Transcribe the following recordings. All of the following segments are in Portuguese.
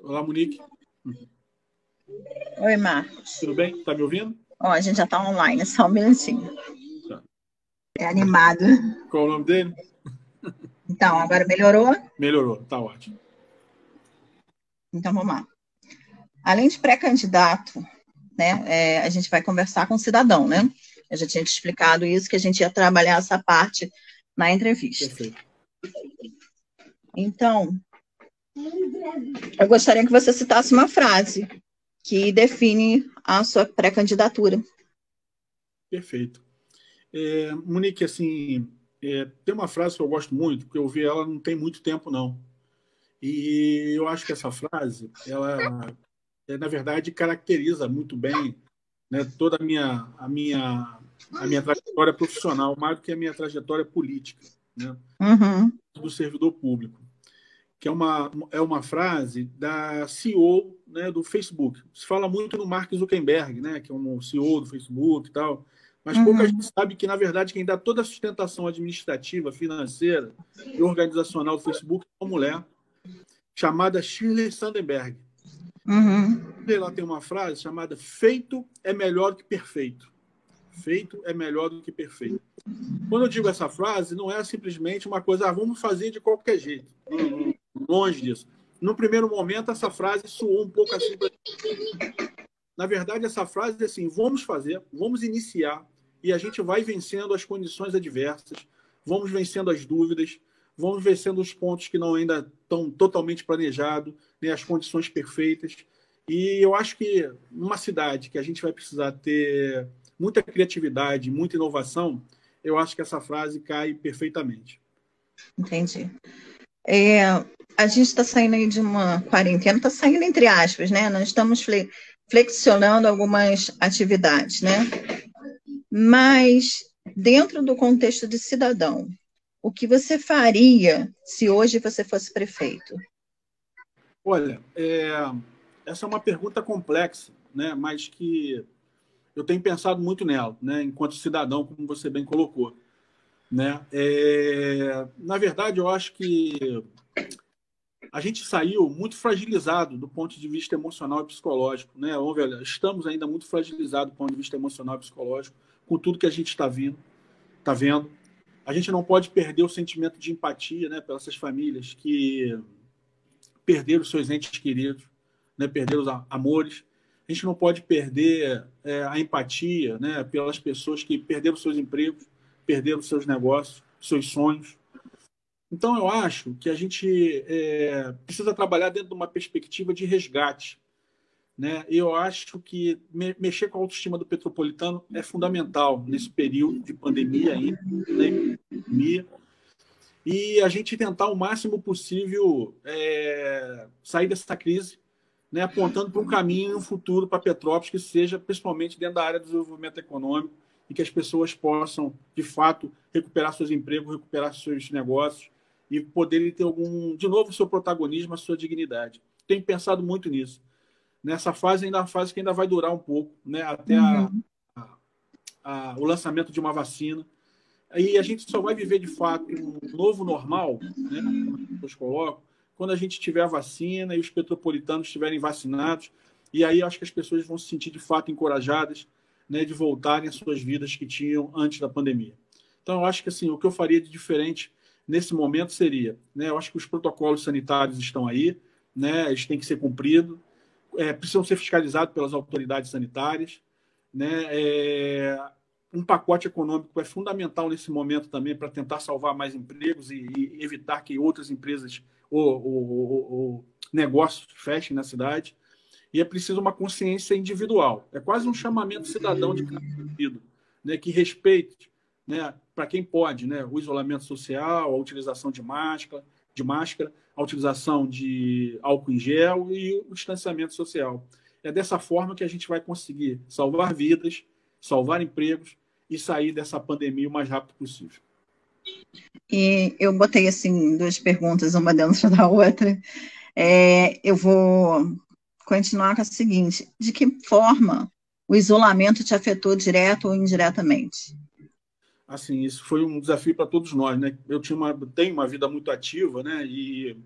Olá, Monique. Oi, Marcos. Tudo bem? Tá me ouvindo? Ó, a gente já tá online, só um minutinho. Tá. É animado. Qual o nome dele? Então, agora melhorou? Melhorou, tá ótimo. Então, vamos lá. Além de pré-candidato, né, é, a gente vai conversar com o cidadão, né? Eu já tinha te explicado isso, que a gente ia trabalhar essa parte na entrevista. Perfeito. Então, eu gostaria que você citasse uma frase que define a sua pré-candidatura. Perfeito. É, Monique, assim, é, tem uma frase que eu gosto muito, porque eu vi ela não tem muito tempo, não. E eu acho que essa frase, ela, é, na verdade, caracteriza muito bem né, toda a minha, a, minha, a minha trajetória profissional, mais do que a minha trajetória política, né, uhum. do servidor público que é uma, é uma frase da CEO né, do Facebook. Se fala muito no Mark Zuckerberg, né, que é um CEO do Facebook e tal, mas uhum. pouca gente sabe que, na verdade, quem dá toda a sustentação administrativa, financeira e organizacional do Facebook é uma mulher chamada Shirley Sandenberg. Uhum. Ela tem uma frase chamada feito é melhor que perfeito. Feito é melhor do que perfeito. Quando eu digo essa frase, não é simplesmente uma coisa, ah, vamos fazer de qualquer jeito. Longe disso. No primeiro momento, essa frase soou um pouco assim. Na verdade, essa frase é assim: vamos fazer, vamos iniciar, e a gente vai vencendo as condições adversas, vamos vencendo as dúvidas, vamos vencendo os pontos que não ainda estão totalmente planejados, né, as condições perfeitas. E eu acho que numa cidade que a gente vai precisar ter muita criatividade, muita inovação, eu acho que essa frase cai perfeitamente. Entendi. É, a gente está saindo de uma quarentena, está saindo entre aspas, né? Nós estamos flexionando algumas atividades, né? Mas, dentro do contexto de cidadão, o que você faria se hoje você fosse prefeito? Olha, é, essa é uma pergunta complexa, né? Mas que eu tenho pensado muito nela, né? Enquanto cidadão, como você bem colocou. Né? É, na verdade, eu acho que a gente saiu muito fragilizado do ponto de vista emocional e psicológico. Né? Velho, estamos ainda muito fragilizados do ponto de vista emocional e psicológico com tudo que a gente está vindo, está vendo. A gente não pode perder o sentimento de empatia né, pelas famílias que perderam seus entes queridos, né, perderam os amores. A gente não pode perder é, a empatia né, pelas pessoas que perderam seus empregos, perderam seus negócios, seus sonhos. Então, eu acho que a gente é, precisa trabalhar dentro de uma perspectiva de resgate. Né? Eu acho que me, mexer com a autoestima do petropolitano é fundamental nesse período de pandemia ainda, né? e a gente tentar o máximo possível é, sair dessa crise, né? apontando para um caminho e um futuro para Petrópolis que seja principalmente dentro da área do desenvolvimento econômico e que as pessoas possam, de fato, recuperar seus empregos, recuperar seus negócios e poderem ter algum, de novo, seu protagonismo, a sua dignidade. Tenho pensado muito nisso. Nessa fase ainda é uma fase que ainda vai durar um pouco, né? Até uhum. a, a, a, o lançamento de uma vacina. E a gente só vai viver de fato um novo normal, né? Como as pessoas colocam, quando a gente tiver a vacina e os petropolitanos estiverem vacinados. E aí acho que as pessoas vão se sentir de fato encorajadas né, de voltarem às suas vidas que tinham antes da pandemia. Então, eu acho que assim, o que eu faria de diferente nesse momento seria, né, eu acho que os protocolos sanitários estão aí, né, eles têm que ser cumpridos, é, precisam ser fiscalizados pelas autoridades sanitárias, né, é, um pacote econômico é fundamental nesse momento também para tentar salvar mais empregos e, e evitar que outras empresas ou, ou, ou negócios fechem na cidade e é preciso uma consciência individual. É quase um chamamento cidadão de cada indivíduo, né, que respeite, né, para quem pode, né, o isolamento social, a utilização de máscara, de máscara, a utilização de álcool em gel e o distanciamento social. É dessa forma que a gente vai conseguir salvar vidas, salvar empregos e sair dessa pandemia o mais rápido possível. E eu botei assim duas perguntas, uma dentro da outra. É, eu vou continuar com a seguinte: de que forma o isolamento te afetou direto ou indiretamente? assim, isso foi um desafio para todos nós, né? Eu tinha uma, tenho uma vida muito ativa, né? E,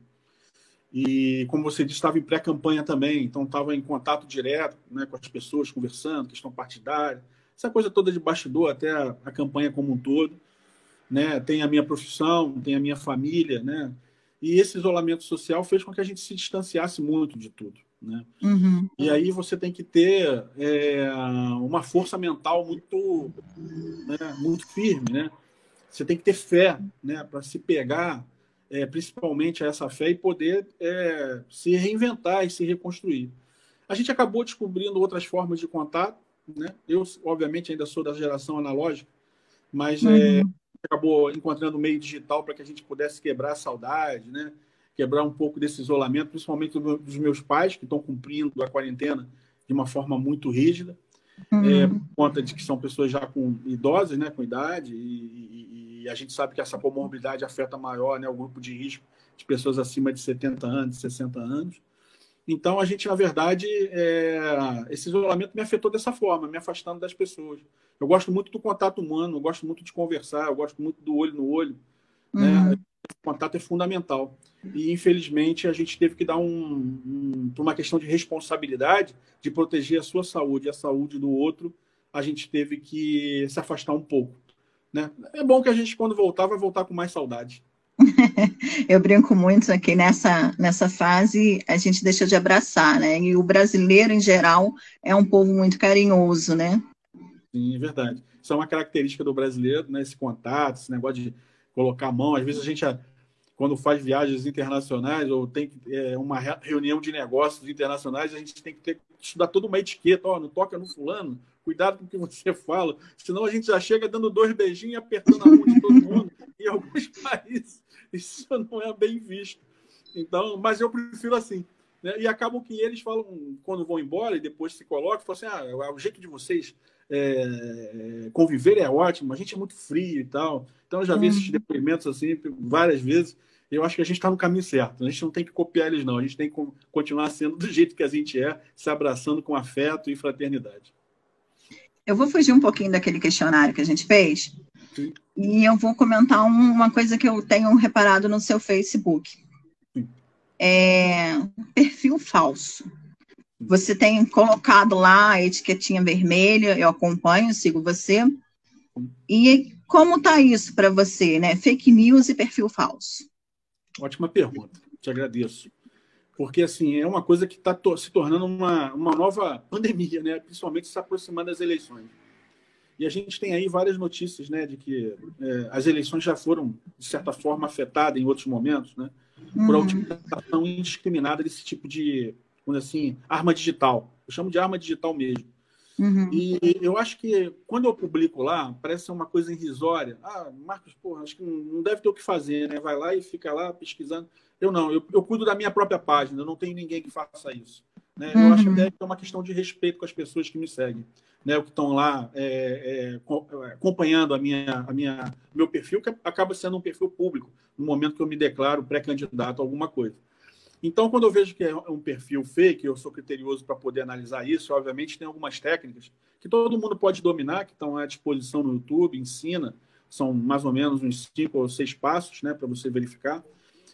e como você disse, estava em pré-campanha também, então estava em contato direto né, com as pessoas, conversando, questão partidária, essa coisa toda de bastidor, até a, a campanha como um todo. Né? Tem a minha profissão, tem a minha família, né? E esse isolamento social fez com que a gente se distanciasse muito de tudo. Né? Uhum. E aí você tem que ter é, uma força mental muito, né, muito firme. Né? Você tem que ter fé né, para se pegar, é, principalmente a essa fé, e poder é, se reinventar e se reconstruir. A gente acabou descobrindo outras formas de contato. Né? Eu, obviamente, ainda sou da geração analógica, mas é, uhum. Acabou encontrando o meio digital para que a gente pudesse quebrar a saudade, né? quebrar um pouco desse isolamento, principalmente dos meus pais, que estão cumprindo a quarentena de uma forma muito rígida, uhum. é, por conta de que são pessoas já com idosas, né, com idade, e, e, e, a gente sabe que essa comorbidade afeta maior né, o grupo de risco de pessoas acima de 70 anos, 60 anos. Então, a gente, na verdade, é, esse isolamento me afetou dessa forma, me afastando das pessoas. Eu gosto muito do contato humano, eu gosto muito de conversar, eu gosto muito do olho no olho. Né? Uhum. Né? O contato é fundamental. E, infelizmente, a gente teve que dar um, um, por uma questão de responsabilidade, de proteger a sua saúde e a saúde do outro, a gente teve que se afastar um pouco. Né? É bom que a gente, quando voltar, vai voltar com mais saudade. Eu brinco muito aqui nessa, nessa fase, a gente deixa de abraçar, né? E o brasileiro, em geral, é um povo muito carinhoso, né? Sim, é verdade. Isso é uma característica do brasileiro, né? Esse contato, esse negócio de colocar a mão. Às vezes a gente, quando faz viagens internacionais ou tem é, uma reunião de negócios internacionais, a gente tem que ter, estudar toda uma etiqueta. Ó, não toca no fulano, cuidado com o que você fala, senão a gente já chega dando dois beijinhos e apertando a mão de todo mundo. em alguns países isso não é bem visto. Então, mas eu prefiro assim. Né? E acabam que eles falam, quando vão embora e depois se colocam, falam assim: ah, o jeito de vocês é, conviver é ótimo, a gente é muito frio e tal. Então, eu já vi esses uhum. depoimentos assim várias vezes. Eu acho que a gente está no caminho certo. A gente não tem que copiar eles, não. A gente tem que continuar sendo do jeito que a gente é, se abraçando com afeto e fraternidade. Eu vou fugir um pouquinho daquele questionário que a gente fez Sim. e eu vou comentar uma coisa que eu tenho reparado no seu Facebook. É, perfil falso. Você tem colocado lá a etiquetinha vermelha, eu acompanho, sigo você. E como está isso para você, né? Fake news e perfil falso? Ótima pergunta, te agradeço. Porque, assim, é uma coisa que está to se tornando uma, uma nova pandemia, né? principalmente se aproximando das eleições. E a gente tem aí várias notícias né, de que é, as eleições já foram, de certa forma, afetadas em outros momentos, né? Por uhum. a utilização indiscriminada desse tipo de assim, arma digital. Eu chamo de arma digital mesmo. Uhum. E eu acho que quando eu publico lá, parece ser uma coisa irrisória. Ah, Marcos, porra, acho que não deve ter o que fazer, né? Vai lá e fica lá pesquisando. Eu não, eu, eu cuido da minha própria página, eu não tenho ninguém que faça isso. Né? Uhum. Eu acho até que é uma questão de respeito com as pessoas que me seguem, né? Que estão lá é, é, acompanhando a minha, a minha, meu perfil, que acaba sendo um perfil público, no momento que eu me declaro pré-candidato a alguma coisa. Então, quando eu vejo que é um perfil fake, eu sou criterioso para poder analisar isso. Obviamente, tem algumas técnicas que todo mundo pode dominar, que estão à disposição no YouTube, ensina. São mais ou menos uns cinco ou seis passos né, para você verificar.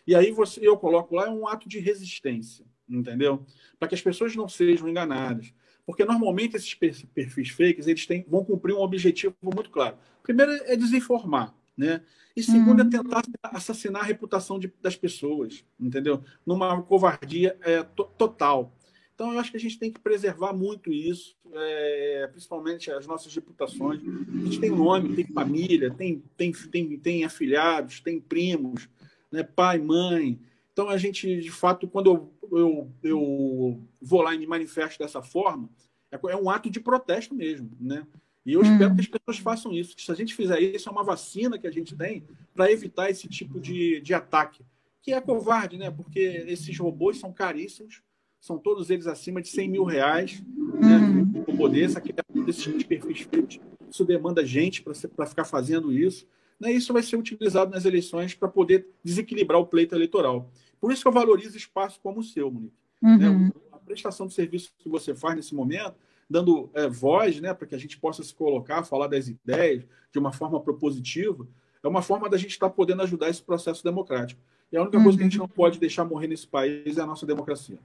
E aí você, eu coloco lá é um ato de resistência, entendeu? Para que as pessoas não sejam enganadas. Porque normalmente esses perfis fakes eles têm, vão cumprir um objetivo muito claro. Primeiro é desinformar, né? E segundo, uhum. é tentar assassinar a reputação de, das pessoas, entendeu? Numa covardia é, total. Então, eu acho que a gente tem que preservar muito isso, é, principalmente as nossas reputações. A gente tem nome, tem família, tem, tem, tem, tem afilhados, tem primos, né, pai, mãe. Então, a gente, de fato, quando eu, eu, eu vou lá e me manifesto dessa forma, é, é um ato de protesto mesmo, né? E eu espero que as pessoas façam isso. Que se a gente fizer isso, é uma vacina que a gente tem para evitar esse tipo de, de ataque. Que é covarde, né? Porque esses robôs são caríssimos, são todos eles acima de 100 mil reais. Né? Um robô desse, aquele desse tipo de perfis feitos. Isso demanda gente para ficar fazendo isso. Né? Isso vai ser utilizado nas eleições para poder desequilibrar o pleito eleitoral. Por isso que eu valorizo espaço como o seu, Monique. Uhum. Né? A prestação de serviço que você faz nesse momento dando é, voz, né, para que a gente possa se colocar, falar das ideias de uma forma propositiva, é uma forma da gente estar tá podendo ajudar esse processo democrático. E a única uhum. coisa que a gente não pode deixar morrer nesse país é a nossa democracia.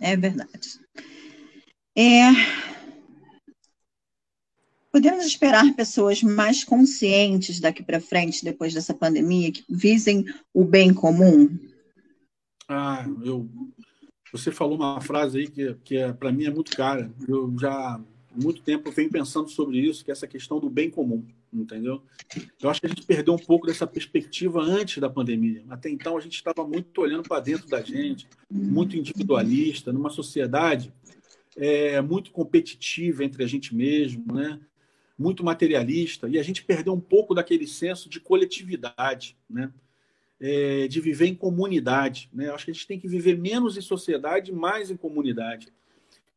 É verdade. É... Podemos esperar pessoas mais conscientes daqui para frente, depois dessa pandemia, que visem o bem comum? Ah, eu. Você falou uma frase aí que, que é, para mim é muito cara. Eu já há muito tempo venho pensando sobre isso, que é essa questão do bem comum, entendeu? Eu acho que a gente perdeu um pouco dessa perspectiva antes da pandemia. Até então a gente estava muito olhando para dentro da gente, muito individualista, numa sociedade é, muito competitiva entre a gente mesmo, né? Muito materialista e a gente perdeu um pouco daquele senso de coletividade, né? É, de viver em comunidade. Né? Acho que a gente tem que viver menos em sociedade, mais em comunidade.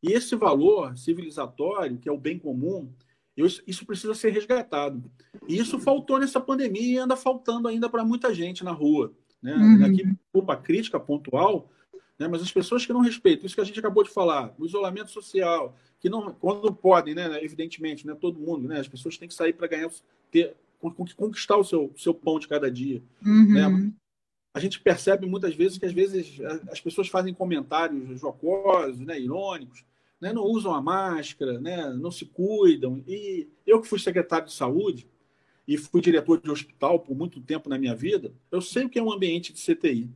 E esse valor civilizatório, que é o bem comum, isso precisa ser resgatado. E isso faltou nessa pandemia e anda faltando ainda para muita gente na rua. Né? Uhum. Aqui, opa, crítica pontual, né? mas as pessoas que não respeitam, isso que a gente acabou de falar, o isolamento social, que não, quando podem, né? evidentemente, né? todo mundo, né? as pessoas têm que sair para ganhar, ter, conquistar o seu, seu pão de cada dia. Uhum. Né? A gente percebe muitas vezes que às vezes as pessoas fazem comentários jocosos, né, irônicos, né, não usam a máscara, né, não se cuidam. E eu que fui secretário de saúde e fui diretor de hospital por muito tempo na minha vida, eu sei o que é um ambiente de CTI.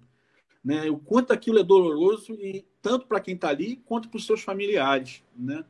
Né, o quanto aquilo é doloroso e tanto para quem está ali quanto para os seus familiares, né?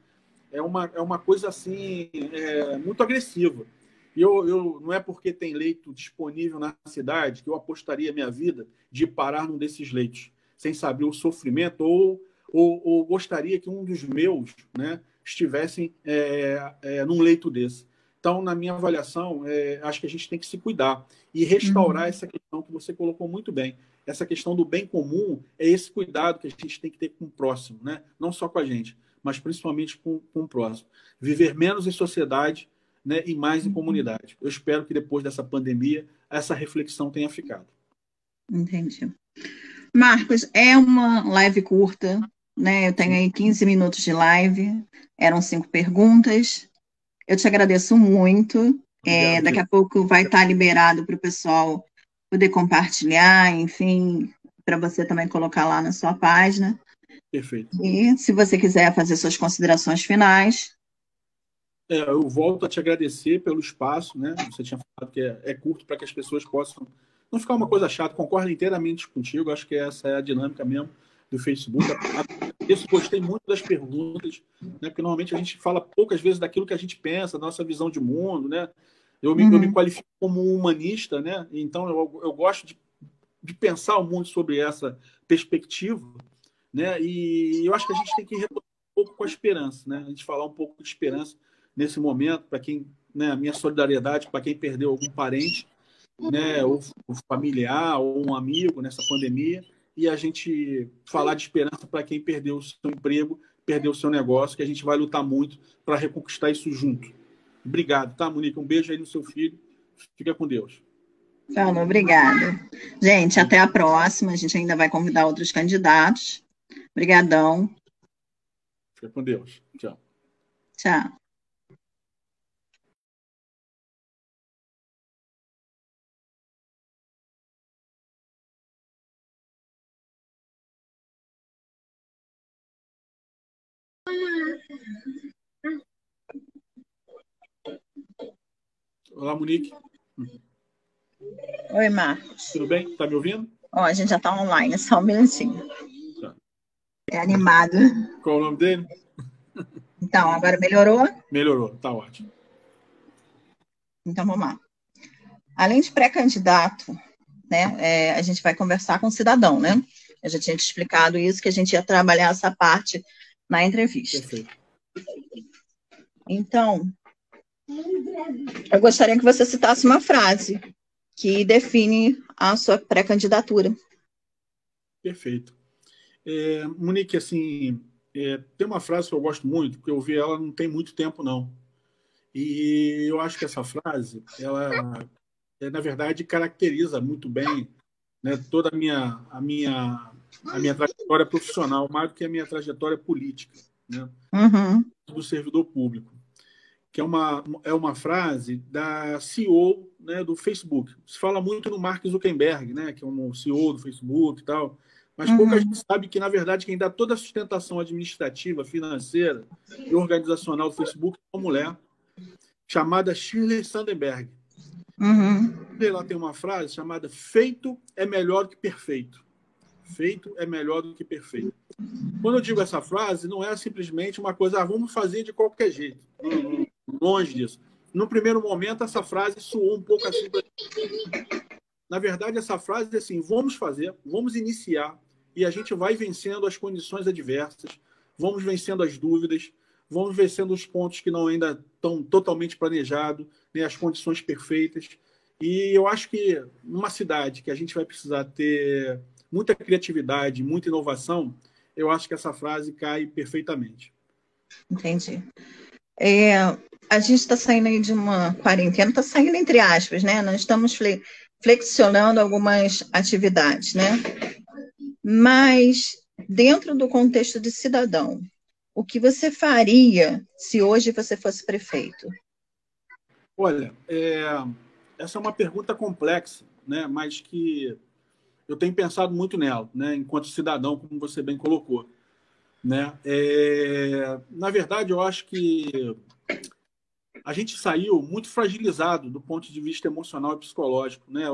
É uma, é uma coisa assim é, muito agressiva. E eu, eu, não é porque tem leito disponível na cidade que eu apostaria minha vida de parar num desses leitos, sem saber o sofrimento, ou, ou, ou gostaria que um dos meus né, estivessem é, é, num leito desse. Então, na minha avaliação, é, acho que a gente tem que se cuidar e restaurar uhum. essa questão que você colocou muito bem. Essa questão do bem comum é esse cuidado que a gente tem que ter com o próximo, né? não só com a gente, mas principalmente com, com o próximo. Viver menos em sociedade né, e mais em uhum. comunidade. Eu espero que depois dessa pandemia essa reflexão tenha ficado. Entendi. Marcos, é uma live curta, né? Eu tenho aí 15 minutos de live, eram cinco perguntas. Eu te agradeço muito. É, daqui a pouco vai estar liberado para o pessoal poder compartilhar, enfim, para você também colocar lá na sua página. Perfeito. E se você quiser fazer suas considerações finais, é, eu volto a te agradecer pelo espaço, né? Você tinha falado que é, é curto para que as pessoas possam não ficar uma coisa chata. Concordo inteiramente contigo. Acho que essa é a dinâmica mesmo do Facebook. Isso gostei muito das perguntas, né? Porque normalmente a gente fala poucas vezes daquilo que a gente pensa, da nossa visão de mundo, né? Eu me, uhum. eu me qualifico como humanista, né? Então eu, eu gosto de, de pensar o mundo sobre essa perspectiva, né? E eu acho que a gente tem que retornar um pouco com a esperança, né? A gente falar um pouco de esperança nesse momento, para quem, né, a minha solidariedade para quem perdeu algum parente, né, ou, ou familiar, ou um amigo nessa pandemia, e a gente falar de esperança para quem perdeu o seu emprego, perdeu o seu negócio, que a gente vai lutar muito para reconquistar isso junto. Obrigado, tá, Monique? Um beijo aí no seu filho. Fica com Deus. Falou, obrigada. Gente, até a próxima. A gente ainda vai convidar outros candidatos. Obrigadão. Fica com Deus. Tchau. Tchau. Olá, Monique. Oi, Marcos. Tudo bem? Tá me ouvindo? Ó, a gente já tá online, só um minutinho. Tá. É animado. Qual o nome dele? Então, agora melhorou? Melhorou, tá ótimo. Então, vamos lá. Além de pré-candidato, né, é, a gente vai conversar com o cidadão, né? Eu já tinha te explicado isso, que a gente ia trabalhar essa parte na entrevista. Perfeito. Então, eu gostaria que você citasse uma frase que define a sua pré-candidatura. Perfeito. É, Monique, assim, é, tem uma frase que eu gosto muito, porque eu vi ela não tem muito tempo, não. E eu acho que essa frase, ela, é, na verdade, caracteriza muito bem né, toda a minha, a, minha, a minha trajetória profissional, mais do que a minha trajetória política. Né? Uhum. do servidor público, que é uma, é uma frase da CEO né, do Facebook. Se fala muito no Mark Zuckerberg, né, que é um CEO do Facebook e tal, mas uhum. pouca gente sabe que, na verdade, quem dá toda a sustentação administrativa, financeira e organizacional do Facebook é uma mulher chamada Shirley Sandenberg. Uhum. Ela tem uma frase chamada feito é melhor que perfeito. Feito é melhor do que perfeito. Quando eu digo essa frase, não é simplesmente uma coisa, ah, vamos fazer de qualquer jeito. Longe disso. No primeiro momento, essa frase soou um pouco assim. Na verdade, essa frase é assim: vamos fazer, vamos iniciar, e a gente vai vencendo as condições adversas, vamos vencendo as dúvidas, vamos vencendo os pontos que não ainda estão totalmente planejados, né, as condições perfeitas. E eu acho que numa cidade que a gente vai precisar ter muita criatividade, muita inovação, eu acho que essa frase cai perfeitamente. Entendi. É, a gente está saindo aí de uma quarentena, está saindo entre aspas, né? Nós estamos flexionando algumas atividades, né? Mas dentro do contexto de cidadão, o que você faria se hoje você fosse prefeito? Olha, é, essa é uma pergunta complexa, né? Mas que eu tenho pensado muito nela, né? Enquanto cidadão, como você bem colocou, né? É, na verdade, eu acho que a gente saiu muito fragilizado do ponto de vista emocional e psicológico, né?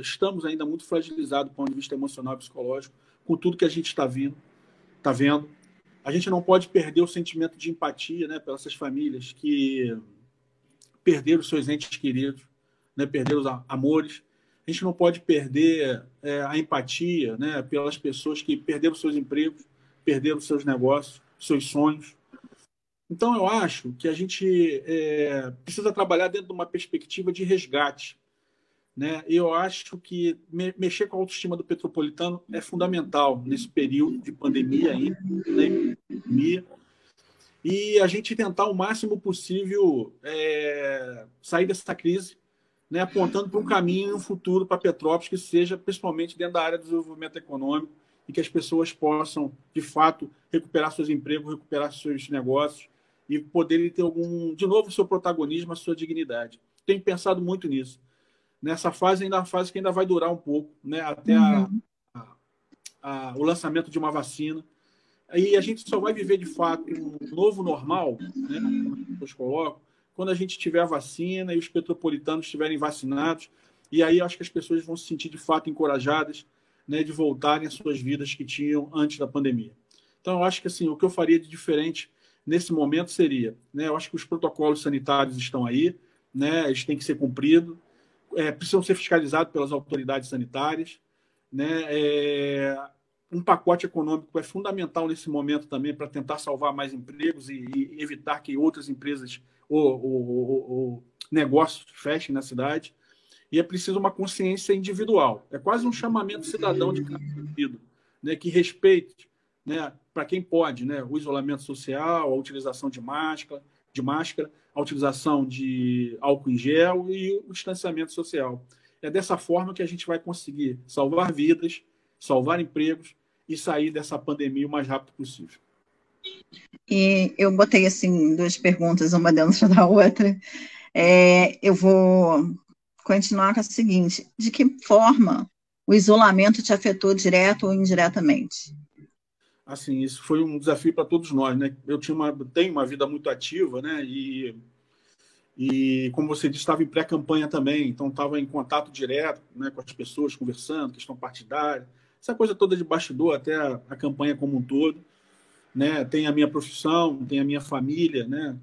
Estamos ainda muito fragilizados do ponto de vista emocional e psicológico com tudo que a gente está vendo, tá vendo. A gente não pode perder o sentimento de empatia, né, pelas famílias que perderam seus entes queridos, né, perderam os amores. A gente não pode perder é, a empatia, né, pelas pessoas que perderam seus empregos, perderam seus negócios, seus sonhos. Então, eu acho que a gente é, precisa trabalhar dentro de uma perspectiva de resgate. Né? Eu acho que me, mexer com a autoestima do petropolitano é fundamental nesse período de pandemia ainda, né? e a gente tentar o máximo possível é, sair dessa crise, né? apontando para um caminho, um futuro para Petrópolis que seja principalmente dentro da área do desenvolvimento econômico e que as pessoas possam, de fato, recuperar seus empregos, recuperar seus negócios e poderem ter algum, de novo, seu protagonismo, a sua dignidade. Tenho pensado muito nisso. Nessa fase, ainda é uma fase que ainda vai durar um pouco, né? até uhum. a, a, a, o lançamento de uma vacina. E a gente só vai viver, de fato, um novo normal, né? como as pessoas colocam, quando a gente tiver a vacina e os petropolitanos estiverem vacinados. E aí acho que as pessoas vão se sentir, de fato, encorajadas né, de voltarem às suas vidas que tinham antes da pandemia. Então, eu acho que assim, o que eu faria de diferente nesse momento seria, né, eu acho que os protocolos sanitários estão aí, né, eles têm que ser cumpridos, é, precisam ser fiscalizados pelas autoridades sanitárias, né, é, um pacote econômico é fundamental nesse momento também para tentar salvar mais empregos e, e, evitar que outras empresas ou, ou, ou negócios fechem na cidade. E é preciso uma consciência individual. É quase um chamamento cidadão de cada indivíduo, né, que respeite né, para quem pode, né, o isolamento social, a utilização de máscara, de máscara, a utilização de álcool em gel e o distanciamento social. É dessa forma que a gente vai conseguir salvar vidas, salvar empregos e sair dessa pandemia o mais rápido possível. E eu botei assim duas perguntas, uma dentro da outra. É, eu vou continuar com a seguinte: de que forma o isolamento te afetou direto ou indiretamente? assim, isso foi um desafio para todos nós, né? Eu tinha uma, tenho uma vida muito ativa, né? E, e como você disse, estava em pré-campanha também, então estava em contato direto né, com as pessoas, conversando, questão partidária, essa coisa toda de bastidor, até a, a campanha como um todo, né? Tem a minha profissão, tem a minha família, né?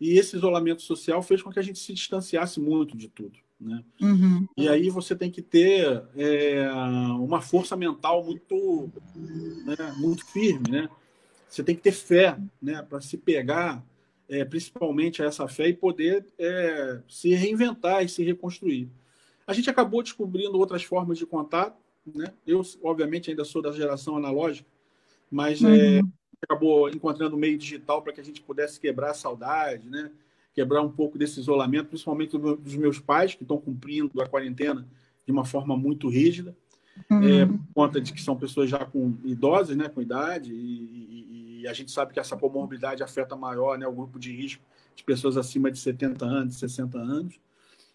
E esse isolamento social fez com que a gente se distanciasse muito de tudo. Né? Uhum. E aí você tem que ter é, uma força mental muito, né, muito firme. Né? Você tem que ter fé né, para se pegar é, principalmente a essa fé e poder é, se reinventar e se reconstruir. A gente acabou descobrindo outras formas de contato. Né? Eu, obviamente, ainda sou da geração analógica, mas é, uhum. Acabou encontrando meio digital para que a gente pudesse quebrar a saudade, né? quebrar um pouco desse isolamento, principalmente dos meus pais, que estão cumprindo a quarentena de uma forma muito rígida, uhum. é, por conta de que são pessoas já com idosas, né, com idade, e, e, e, a gente sabe que essa comorbidade afeta maior né, o grupo de risco de pessoas acima de 70 anos, 60 anos.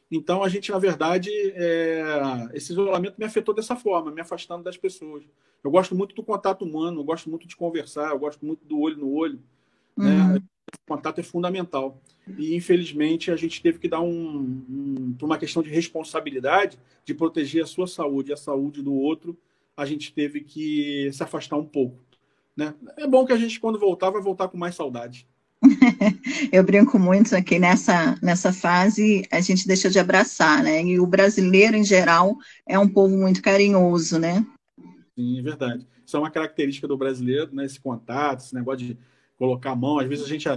Então, a gente, na verdade, é, esse isolamento me afetou dessa forma, me afastando das pessoas. Eu gosto muito do contato humano, eu gosto muito de conversar, eu gosto muito do olho no olho. Né? Uhum. Né? O contato é fundamental. E, infelizmente, a gente teve que dar um, um, por uma questão de responsabilidade, de proteger a sua saúde e a saúde do outro, a gente teve que se afastar um pouco. Né? É bom que a gente, quando voltar, vai voltar com mais saudade. Eu brinco muito aqui nessa, nessa fase, a gente deixa de abraçar, né? E o brasileiro, em geral, é um povo muito carinhoso, né? Sim, é verdade. Isso é uma característica do brasileiro, né? Esse contato, esse negócio de colocar a mão. Às vezes a gente,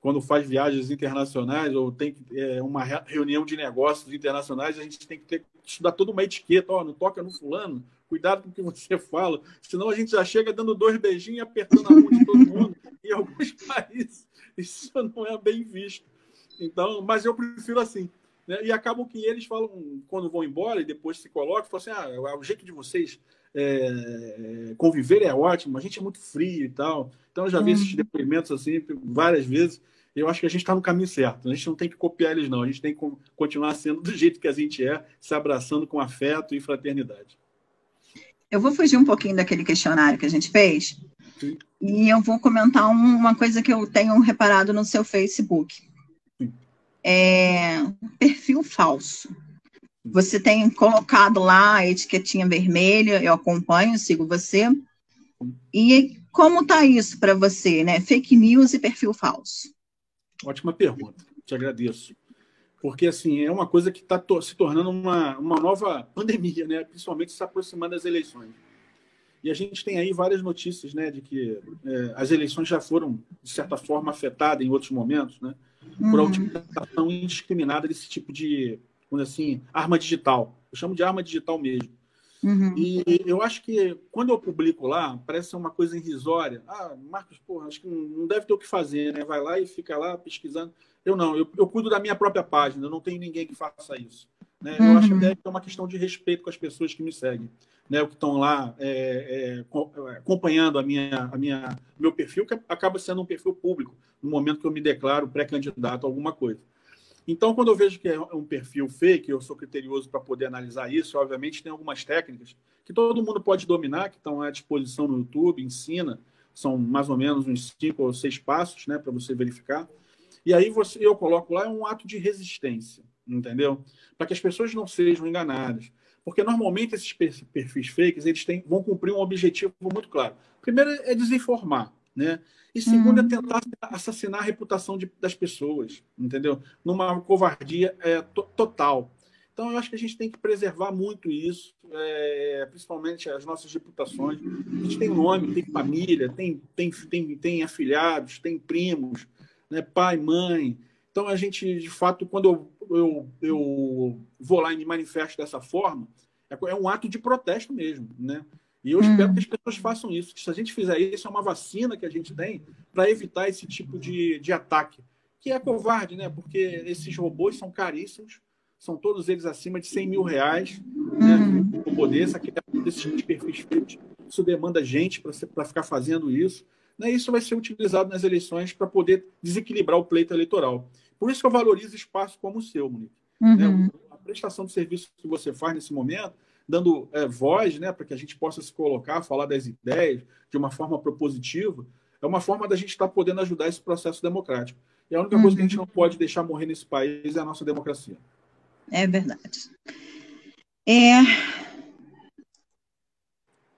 quando faz viagens internacionais ou tem é, uma reunião de negócios internacionais, a gente tem que ter, estudar toda uma etiqueta. Ó, oh, não toca no fulano, cuidado com o que você fala, senão a gente já chega dando dois beijinhos e apertando a mão de todo mundo. Em alguns países, isso não é bem visto. Então, mas eu prefiro assim. Né? E acabam que eles falam, quando vão embora e depois se colocam, falam assim: ah, é o jeito de vocês é, conviver é ótimo, a gente é muito frio e tal. Então, eu já vi esses uhum. depoimentos assim várias vezes. Eu acho que a gente está no caminho certo. A gente não tem que copiar eles, não. A gente tem que continuar sendo do jeito que a gente é, se abraçando com afeto e fraternidade. Eu vou fugir um pouquinho daquele questionário que a gente fez Sim. e eu vou comentar uma coisa que eu tenho reparado no seu Facebook. É, perfil falso. Você tem colocado lá a etiquetinha vermelha, eu acompanho, sigo você. E como está isso para você, né? Fake news e perfil falso? Ótima pergunta, te agradeço porque assim é uma coisa que está se tornando uma, uma nova pandemia, né? principalmente se aproximando das eleições. E a gente tem aí várias notícias né, de que é, as eleições já foram, de certa forma, afetadas em outros momentos, né, por a uhum. utilização indiscriminada desse tipo de, assim, arma digital. Eu chamo de arma digital mesmo. Uhum. E eu acho que quando eu publico lá, parece uma coisa irrisória. Ah, Marcos, porra, acho que não deve ter o que fazer, né? Vai lá e fica lá pesquisando. Eu não, eu, eu cuido da minha própria página, eu não tenho ninguém que faça isso. Né? Eu uhum. acho até que é uma questão de respeito com as pessoas que me seguem, né? O que estão lá é, é, acompanhando a minha, a minha, meu perfil, que acaba sendo um perfil público, no momento que eu me declaro pré-candidato a alguma coisa. Então, quando eu vejo que é um perfil fake, eu sou criterioso para poder analisar isso. Obviamente, tem algumas técnicas que todo mundo pode dominar, que estão à disposição no YouTube, ensina. São mais ou menos uns cinco ou seis passos né, para você verificar. E aí você, eu coloco lá é um ato de resistência, entendeu? Para que as pessoas não sejam enganadas. Porque normalmente esses perfis fakes eles têm, vão cumprir um objetivo muito claro. Primeiro é desinformar, né? E segundo é uhum. é tentar assassinar a reputação de, das pessoas, entendeu? Numa covardia é, total. Então, eu acho que a gente tem que preservar muito isso, é, principalmente as nossas reputações. A gente tem nome, tem família, tem, tem, tem, tem afilhados, tem primos, né, pai, mãe. Então, a gente, de fato, quando eu, eu, eu vou lá e me manifesto dessa forma, é, é um ato de protesto mesmo, né? E eu espero que as pessoas façam isso. Que se a gente fizer isso, é uma vacina que a gente tem para evitar esse tipo de, de ataque. Que é covarde, né? Porque esses robôs são caríssimos, são todos eles acima de 100 mil reais. Né? Uhum. O poder, essa criação desses perfis feitos, isso demanda gente para ficar fazendo isso. Né? Isso vai ser utilizado nas eleições para poder desequilibrar o pleito eleitoral. Por isso que eu valorizo espaços como o seu, Monique. Né? Uhum. Né? A prestação de serviço que você faz nesse momento dando é, voz né, para que a gente possa se colocar, falar das ideias de uma forma propositiva, é uma forma da gente estar tá podendo ajudar esse processo democrático. E a única uhum. coisa que a gente uhum. não pode deixar morrer nesse país é a nossa democracia. É verdade. É...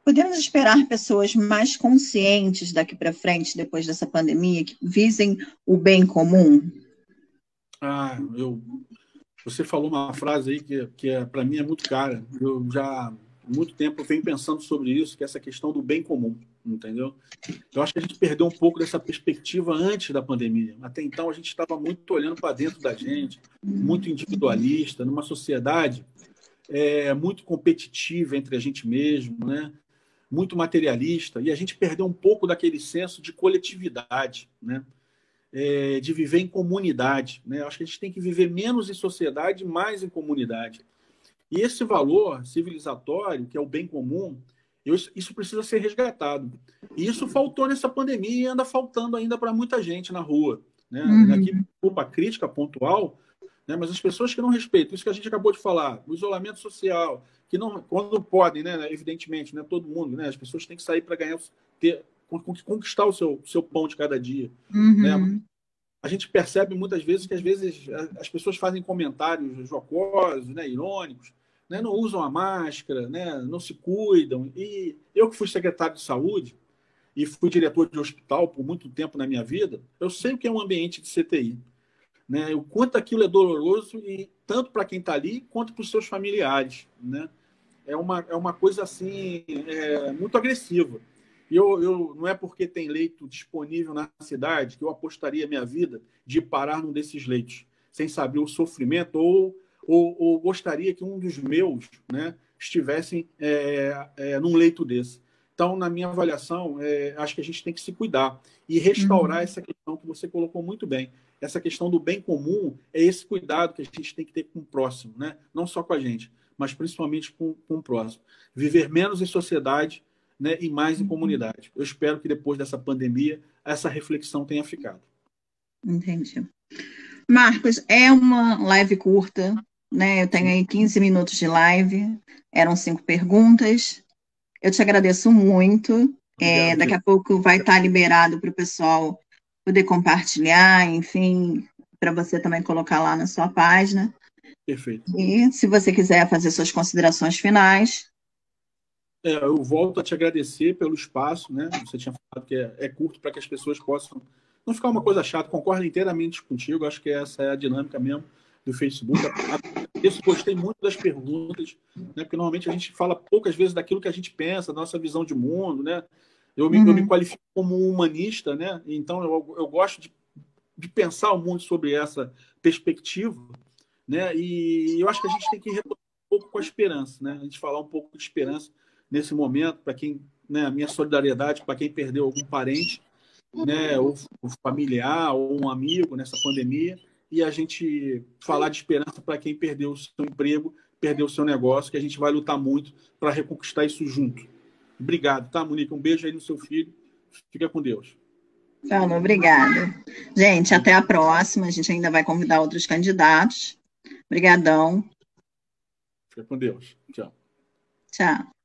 Podemos esperar pessoas mais conscientes daqui para frente, depois dessa pandemia, que visem o bem comum? Ah, eu você falou uma frase aí que, que é, para mim é muito cara. Eu já há muito tempo venho pensando sobre isso, que é essa questão do bem comum, entendeu? Eu acho que a gente perdeu um pouco dessa perspectiva antes da pandemia. Até então a gente estava muito olhando para dentro da gente, muito individualista, numa sociedade é, muito competitiva entre a gente mesmo, né? muito materialista, e a gente perdeu um pouco daquele senso de coletividade, né? É, de viver em comunidade. Né? Acho que a gente tem que viver menos em sociedade, mais em comunidade. E esse valor civilizatório, que é o bem comum, Isso precisa ser resgatado. E isso faltou nessa pandemia e anda faltando ainda para muita gente na rua. Né? Uhum. Aqui, culpa crítica pontual, né? mas as pessoas que não respeitam, isso que a gente acabou de falar, o isolamento social, que não, quando podem, né? evidentemente, né? todo mundo, né? as pessoas têm que sair para ganhar, ter, conquistar o seu, seu pão de cada dia. Uhum. Né? A gente percebe muitas vezes que às vezes as pessoas fazem comentários jocosos, né? irônicos, né, não usam a máscara, né, não se cuidam. E eu que fui secretário de saúde e fui diretor de hospital por muito tempo na minha vida, eu sei o que é um ambiente de CTI. Né, o quanto aquilo é doloroso, e tanto para quem está ali, quanto para os seus familiares. Né? É, uma, é uma coisa assim, é, muito agressiva. E eu, eu, não é porque tem leito disponível na cidade que eu apostaria minha vida de parar num desses leitos, sem saber o sofrimento ou ou, ou gostaria que um dos meus né, estivessem é, é, num leito desse. Então, na minha avaliação, é, acho que a gente tem que se cuidar e restaurar uhum. essa questão que você colocou muito bem. Essa questão do bem comum é esse cuidado que a gente tem que ter com o próximo, né? não só com a gente, mas principalmente com, com o próximo. Viver menos em sociedade né, e mais em uhum. comunidade. Eu espero que depois dessa pandemia essa reflexão tenha ficado. Entendi. Marcos, é uma live curta, né? Eu tenho aí 15 minutos de live, eram cinco perguntas. Eu te agradeço muito. É, daqui a pouco vai estar liberado para o pessoal poder compartilhar, enfim, para você também colocar lá na sua página. Perfeito. E se você quiser fazer suas considerações finais. É, eu volto a te agradecer pelo espaço, né? Você tinha falado que é, é curto para que as pessoas possam não ficar uma coisa chata. Concordo inteiramente contigo. Acho que essa é a dinâmica mesmo do Facebook. Isso gostei muito das perguntas, né? porque normalmente a gente fala poucas vezes daquilo que a gente pensa, da nossa visão de mundo, né? Eu me, uhum. eu me qualifico como humanista, né? Então eu, eu gosto de, de pensar o mundo sobre essa perspectiva, né? E eu acho que a gente tem que retornar um pouco com a esperança, né? A gente falar um pouco de esperança nesse momento para quem, né? A minha solidariedade para quem perdeu algum parente, né? Ou, ou familiar ou um amigo nessa pandemia e a gente falar de esperança para quem perdeu o seu emprego, perdeu o seu negócio, que a gente vai lutar muito para reconquistar isso junto. Obrigado, tá, Monique? Um beijo aí no seu filho. Fica com Deus. Paulo, obrigada. Gente, até a próxima. A gente ainda vai convidar outros candidatos. Obrigadão. Fica com Deus. Tchau. Tchau.